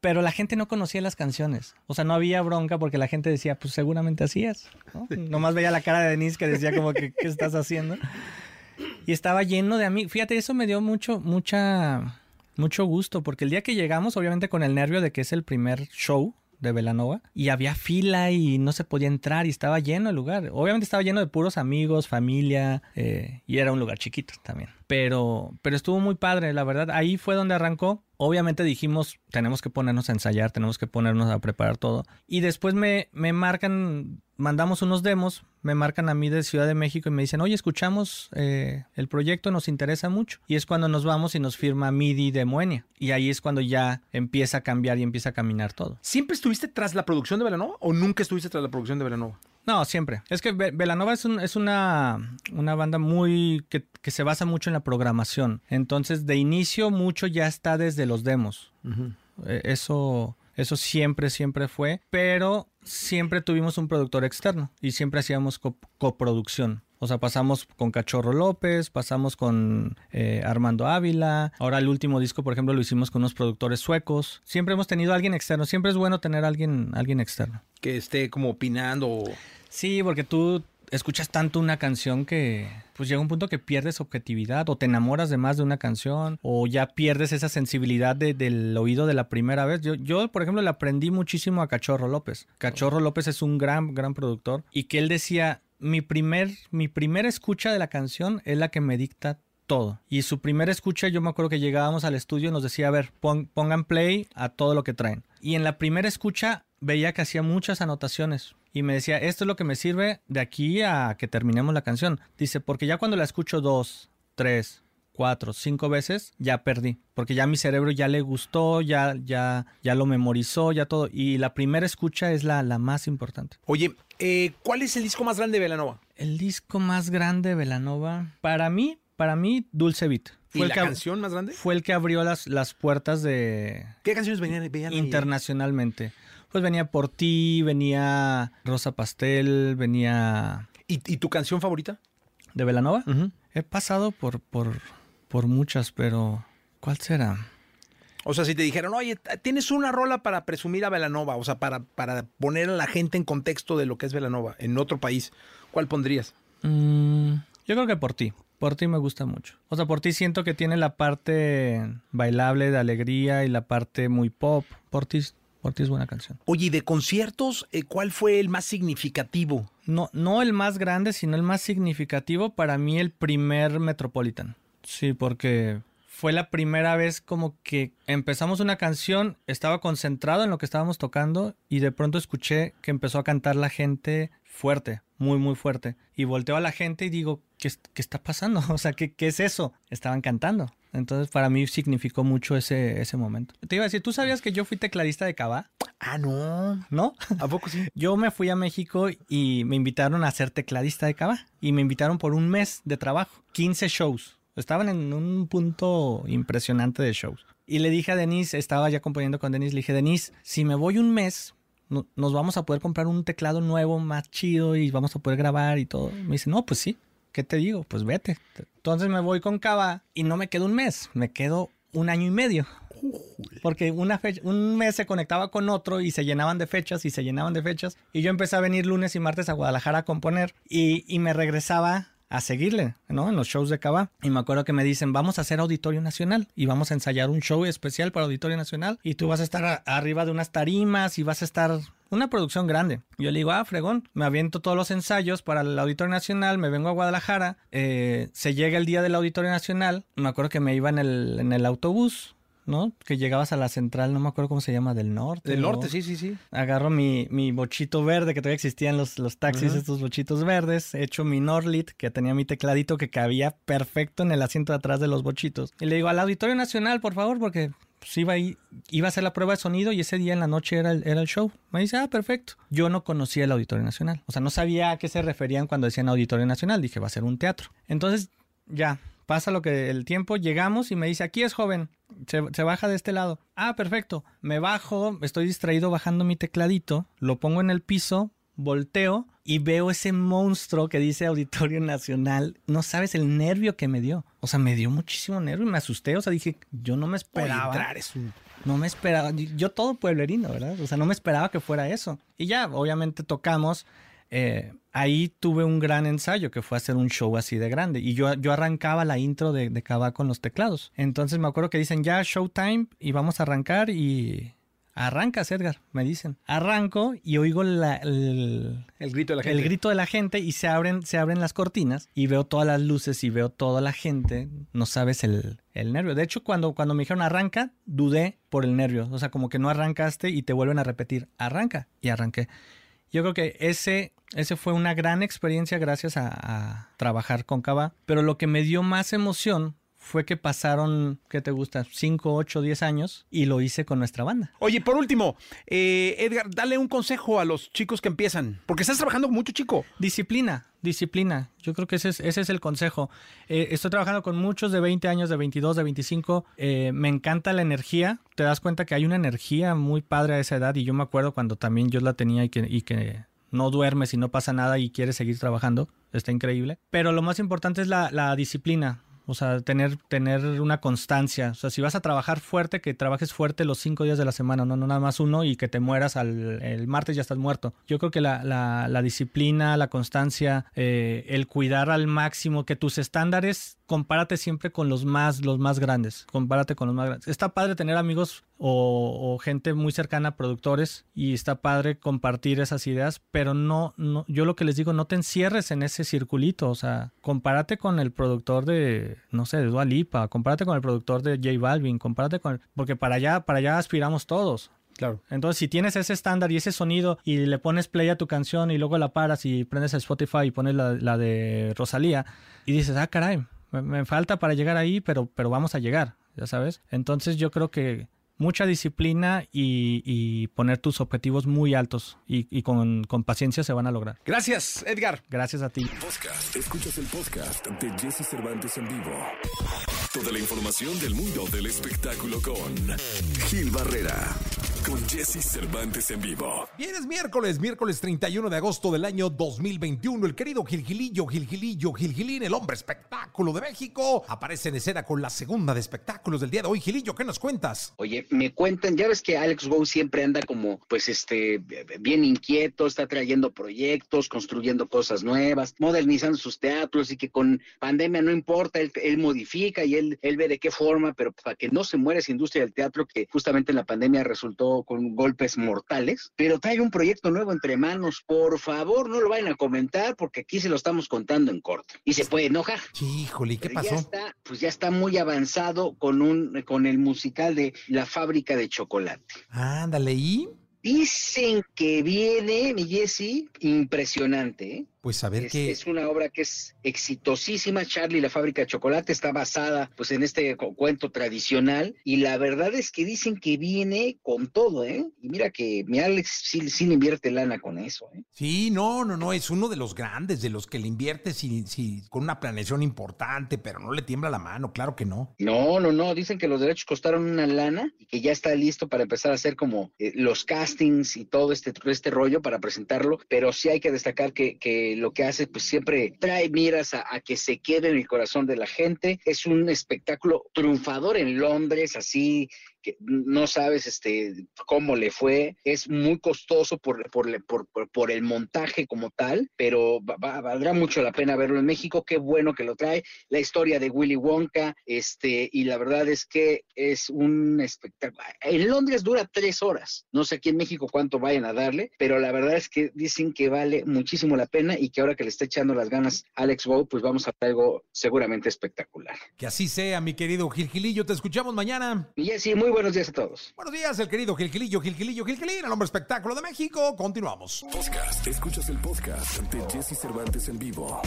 Pero la gente no conocía las canciones. O sea, no había bronca porque la gente decía, pues seguramente hacías. ¿no? Nomás veía la cara de Denise que decía como que, ¿qué estás haciendo? Y estaba lleno de amigos. Fíjate, eso me dio mucho, mucha, mucho gusto porque el día que llegamos, obviamente con el nervio de que es el primer show de Velanova y había fila y no se podía entrar y estaba lleno el lugar. Obviamente estaba lleno de puros amigos, familia eh, y era un lugar chiquito también. Pero, pero estuvo muy padre, la verdad. Ahí fue donde arrancó. Obviamente dijimos, tenemos que ponernos a ensayar, tenemos que ponernos a preparar todo. Y después me, me marcan, mandamos unos demos, me marcan a mí de Ciudad de México y me dicen, oye, escuchamos eh, el proyecto, nos interesa mucho. Y es cuando nos vamos y nos firma MIDI de Moenia. Y ahí es cuando ya empieza a cambiar y empieza a caminar todo. ¿Siempre estuviste tras la producción de Velanova o nunca estuviste tras la producción de Velanova? No, siempre. Es que Velanova es, un, es una, una, banda muy que, que, se basa mucho en la programación. Entonces, de inicio, mucho ya está desde los demos. Uh -huh. Eso, eso siempre, siempre fue. Pero siempre tuvimos un productor externo y siempre hacíamos co coproducción. O sea, pasamos con Cachorro López, pasamos con eh, Armando Ávila. Ahora el último disco, por ejemplo, lo hicimos con unos productores suecos. Siempre hemos tenido a alguien externo. Siempre es bueno tener a alguien, alguien externo. Que esté como opinando. Sí, porque tú escuchas tanto una canción que pues llega un punto que pierdes objetividad o te enamoras de más de una canción o ya pierdes esa sensibilidad de, del oído de la primera vez. Yo, yo, por ejemplo, le aprendí muchísimo a Cachorro López. Cachorro López es un gran, gran productor y que él decía, mi primer, mi primera escucha de la canción es la que me dicta todo. Y su primera escucha, yo me acuerdo que llegábamos al estudio y nos decía, a ver, pon, pongan play a todo lo que traen. Y en la primera escucha veía que hacía muchas anotaciones. Y me decía, esto es lo que me sirve de aquí a que terminemos la canción. Dice, porque ya cuando la escucho dos, tres, cuatro, cinco veces, ya perdí. Porque ya mi cerebro ya le gustó, ya, ya, ya lo memorizó, ya todo. Y la primera escucha es la, la más importante. Oye, eh, ¿cuál es el disco más grande de Velanova? El disco más grande de Velanova, para mí, para mí, Dulce Beat. Fue ¿Y la canción más grande? Fue el que abrió las, las puertas de... ¿Qué canciones venían, venían internacionalmente? Ahí? Pues venía Por Ti, venía Rosa Pastel, venía... ¿Y, y tu canción favorita? ¿De Velanova? Uh -huh. He pasado por, por, por muchas, pero ¿cuál será? O sea, si te dijeron, oye, tienes una rola para presumir a Velanova, o sea, para, para poner a la gente en contexto de lo que es Velanova en otro país, ¿cuál pondrías? Mm, yo creo que por ti. Por ti me gusta mucho. O sea, por ti siento que tiene la parte bailable de alegría y la parte muy pop. Por ti, por ti es buena canción. Oye, ¿y de conciertos, eh, cuál fue el más significativo? No, no el más grande, sino el más significativo para mí el primer Metropolitan. Sí, porque fue la primera vez como que empezamos una canción, estaba concentrado en lo que estábamos tocando y de pronto escuché que empezó a cantar la gente fuerte, muy, muy fuerte. Y volteo a la gente y digo, ¿qué, qué está pasando? O sea, ¿qué, ¿qué es eso? Estaban cantando. Entonces, para mí significó mucho ese, ese momento. Te iba a decir, ¿tú sabías que yo fui tecladista de Cava? Ah, no. ¿No? ¿A poco sí? Yo me fui a México y me invitaron a ser tecladista de Cava. Y me invitaron por un mes de trabajo. 15 shows. Estaban en un punto impresionante de shows. Y le dije a Denise, estaba ya componiendo con Denise, le dije, Denise, si me voy un mes, no- nos vamos a poder comprar un teclado nuevo, más chido, y vamos a poder grabar y todo. Me dice, no, pues sí, ¿qué te digo? Pues vete. Entonces me voy con Cava y no me quedo un mes, me quedo un año y medio. Porque una fecha, un mes se conectaba con otro y se llenaban de fechas y se llenaban de fechas. Y yo empecé a venir lunes y martes a Guadalajara a componer y, y me regresaba a seguirle, ¿no? En los shows de Cava. Y me acuerdo que me dicen, vamos a hacer Auditorio Nacional y vamos a ensayar un show especial para Auditorio Nacional y tú vas a estar a- arriba de unas tarimas y vas a estar una producción grande. Yo le digo, ah, fregón, me aviento todos los ensayos para el Auditorio Nacional, me vengo a Guadalajara, eh, se llega el día del Auditorio Nacional, me acuerdo que me iba en el, en el autobús, ¿no? Que llegabas a la central, no me acuerdo cómo se llama, del norte. Del ¿no? norte, sí, sí, sí. Agarro mi, mi bochito verde, que todavía existían los, los taxis, estos bochitos verdes. Echo mi Norlit, que tenía mi tecladito que cabía perfecto en el asiento de atrás de los bochitos. Y le digo, al Auditorio Nacional, por favor, porque pues, iba, iba a hacer la prueba de sonido y ese día en la noche era el, era el show. Me dice, ah, perfecto. Yo no conocía el Auditorio Nacional. O sea, no sabía a qué se referían cuando decían Auditorio Nacional. Dije, va a ser un teatro. Entonces, ya, pasa lo que el tiempo, llegamos y me dice, aquí es joven, se, se baja de este lado. Ah, perfecto. Me bajo, estoy distraído bajando mi tecladito, lo pongo en el piso, volteo y veo ese monstruo que dice Auditorio Nacional. No sabes el nervio que me dio. O sea, me dio muchísimo nervio y me asusté. O sea, dije, yo no me Oye, esperaba. entrar es un... No me esperaba, yo todo pueblerino, ¿verdad? O sea, no me esperaba que fuera eso. Y ya, obviamente tocamos. eh, ahí tuve un gran ensayo que fue hacer un show así de grande. Y yo, yo arrancaba la intro de, de Cava con los teclados. Entonces me acuerdo que dicen ya showtime y vamos a arrancar y... Arrancas, Edgar, me dicen. Arranco y oigo la- el, El grito de la gente. el grito de la gente y se abren, se abren las cortinas y veo todas las luces y veo toda la gente. No sabes el, el nervio. De hecho, cuando, cuando me dijeron arranca, dudé por el nervio. O sea, como que no arrancaste y te vuelven a repetir, arranca. Y arranqué. Yo creo que ese, ese fue una gran experiencia gracias a, a trabajar con Cava. Pero lo que me dio más emoción fue que pasaron, ¿qué te gusta? 5, 8, 10 años y lo hice con nuestra banda. Oye, por último, eh, Edgar, dale un consejo a los chicos que empiezan. Porque estás trabajando con mucho chico. Disciplina, disciplina. Yo creo que ese es, ese es el consejo. Eh, estoy trabajando con muchos de 20 años, de 22, de 25. Eh, me encanta la energía. Te das cuenta que hay una energía muy padre a esa edad y yo me acuerdo cuando también yo la tenía y que, y que no duermes y no pasa nada y quieres seguir trabajando. Está increíble. Pero lo más importante es la, la disciplina. O sea, tener, tener una constancia. O sea, si vas a trabajar fuerte, que trabajes fuerte los cinco días de la semana, no, no nada más uno y que te mueras al el martes ya estás muerto. Yo creo que la, la, la disciplina, la constancia, eh, el cuidar al máximo, que tus estándares, compárate siempre con los más, los más grandes. Compárate con los más grandes. Está padre tener amigos o, o gente muy cercana, productores, y está padre compartir esas ideas, pero no, no, yo lo que les digo, no te encierres en ese circulito, o sea, compárate con el productor de, no sé, de Dua Lipa, compárate con el productor de J Balvin, compárate con, el- porque para allá, para allá aspiramos todos. Claro. Entonces, si tienes ese estándar y ese sonido y le pones play a tu canción y luego la paras y prendes el Spotify y pones la, la de Rosalía y dices, ah, caray, me, me falta para llegar ahí, pero, pero vamos a llegar, ya sabes. Entonces, yo creo que mucha disciplina y, y poner tus objetivos muy altos y, y con, con paciencia se van a lograr. Gracias, Edgar. Gracias a ti. Podcast. Escuchas el podcast de Jesse Cervantes en vivo. Toda la información del mundo del espectáculo con Gil Barrera, con Jesse Cervantes en vivo. Bien, es miércoles, miércoles 31 de agosto del año 2021. El querido Gilgilillo, Gilgilillo, Gilgilín, el hombre espectáculo de México, aparece en escena con la segunda de espectáculos del día de hoy. Gilillo, ¿qué nos cuentas? Oye, me cuentan, ya ves que Alex Go siempre anda como, pues, este, bien inquieto, está trayendo proyectos, construyendo cosas nuevas, modernizando sus teatros y que con pandemia no importa, él, él modifica y él, él ve de qué forma, pero para que no se muera esa industria del teatro que justamente en la pandemia resultó con golpes mortales, pero trae un proyecto nuevo entre manos. Por favor, no lo vayan a comentar porque aquí se lo estamos contando en corto. Y se puede enojar. Híjole, ¿qué Pero pasó? Ya está, pues ya está muy avanzado con un con el musical de La fábrica de chocolate. Ándale, ¿y? Dicen que viene, mi Jesse, impresionante, ¿eh? Pues a ver Es, qué... es una obra que es exitosísima. Charlie la fábrica de chocolate está basada pues en este cu- cuento tradicional y la verdad es que dicen que viene con todo, ¿eh? Y mira que mi Alex sí, sí le invierte lana con eso, ¿eh? Sí, no, no, no, es uno de los grandes, de los que le invierte si, si- con una planeación importante, pero no le tiembla la mano, claro que no. No, no, no, dicen que los derechos costaron una lana y que ya está listo para empezar a hacer como eh, los castings y todo este, este rollo para presentarlo, pero sí hay que destacar que, que lo que hace pues siempre trae miras a, que se quede en el corazón de la gente. Es un espectáculo triunfador en Londres, así que no sabes este cómo le fue, es muy costoso por, por, por, por- por el montaje como tal, pero va- va- valdrá mucho la pena verlo en México, qué bueno que lo trae, la historia de Willy Wonka, este, y la verdad es que es un espectáculo. En Londres dura tres horas, no sé aquí en México cuánto vayan a darle, pero la verdad es que dicen que vale muchísimo la pena y que ahora que le está echando las ganas Alex Bow, pues vamos a ver algo seguramente espectacular. Que así sea, mi querido Gilgilillo, te escuchamos mañana. Y Jessy, muy buenos días a todos. Buenos días, el querido Gilgilillo, Gilgilillo, Gilgilín, el hombre espectáculo de México. Continuamos. Podcast. Escuchas el podcast de Jesse Cervantes en vivo.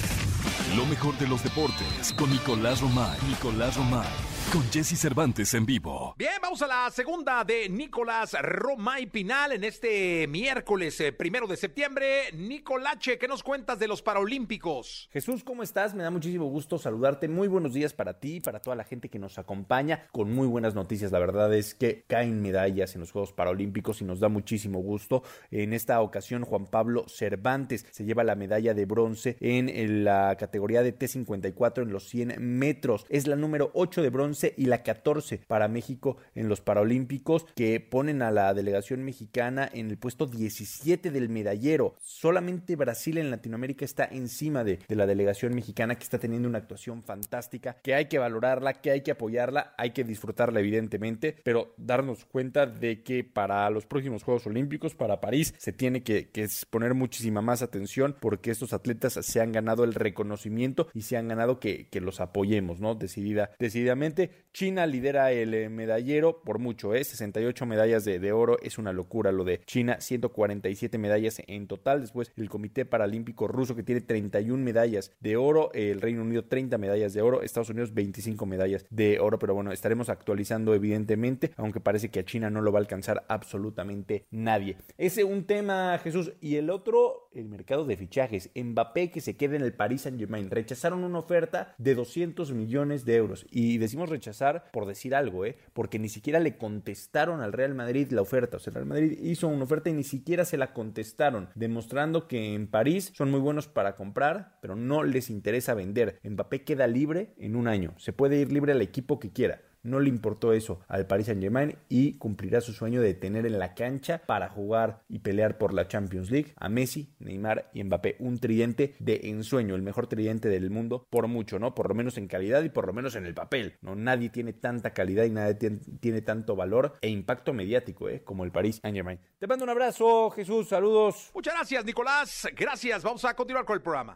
Lo mejor de los deportes con Nicolás Romay. Nicolás Romay. Con Jesse Cervantes en vivo. Bien, vamos a la segunda de Nicolás Romay Pinal en este miércoles eh, primero de septiembre. Nicolache, ¿qué nos cuentas de los Paralímpicos? Jesús, ¿cómo estás? Me da muchísimo gusto saludarte. Muy buenos días para ti, para toda la gente que nos acompaña, con muy buenas noticias. La verdad es que caen medallas en los Juegos Paralímpicos y nos da muchísimo gusto. En esta ocasión, Juan Pablo Cervantes se lleva la medalla de bronce en la categoría de T54 en los 100 metros. Es la número 8 de bronce y la 14 para México en los Paralímpicos, que ponen a la delegación mexicana en el puesto 17 del medallero. Solamente Brasil en Latinoamérica está encima de, de la delegación mexicana que está teniendo una actuación fantástica, que hay que valorarla, que hay que apoyarla, hay que disfrutarla evidentemente, pero darnos cuenta de que para los próximos Juegos Olímpicos, para París, se tiene que, que poner muchísima más atención porque estos atletas se han ganado el reconocimiento y se han ganado que, que los apoyemos, ¿no? Decidida, decididamente. China lidera el eh, medallero por mucho, ¿eh? 68 medallas de, oro, es una locura lo de China, 147 medallas en total. Después el Comité Paralímpico Ruso que tiene 31 medallas de oro, el Reino Unido 30 medallas de oro, Estados Unidos 25 medallas de oro, pero bueno, estaremos actualizando evidentemente, aunque parece que a China no lo va a alcanzar absolutamente nadie. Ese un tema, Jesús, y el otro, el mercado de fichajes. Mbappé que se queda en el Paris Saint-Germain. Rechazaron una oferta de 200 millones de euros y decimos rechazar por decir algo, ¿eh? Porque ni siquiera le contestaron al Real Madrid la oferta. O sea, el Real Madrid hizo una oferta y ni siquiera se la contestaron, demostrando que en París son muy buenos para comprar, pero no les interesa vender. Mbappé queda libre en un año. Se puede ir libre al equipo que quiera. No le importó eso al Paris Saint Germain y cumplirá su sueño de tener en la cancha para jugar y pelear por la Champions League a Messi, Neymar y Mbappé. Un tridente de ensueño, el mejor tridente del mundo por mucho, ¿no? Por lo menos en calidad y por lo menos en el papel. No, nadie tiene tanta calidad y nadie tiene, tanto valor e impacto mediático, ¿eh? Como el Paris Saint Germain. Te mando un abrazo, Jesús. Saludos. Muchas gracias, Nicolás. Gracias. Vamos a continuar con el programa.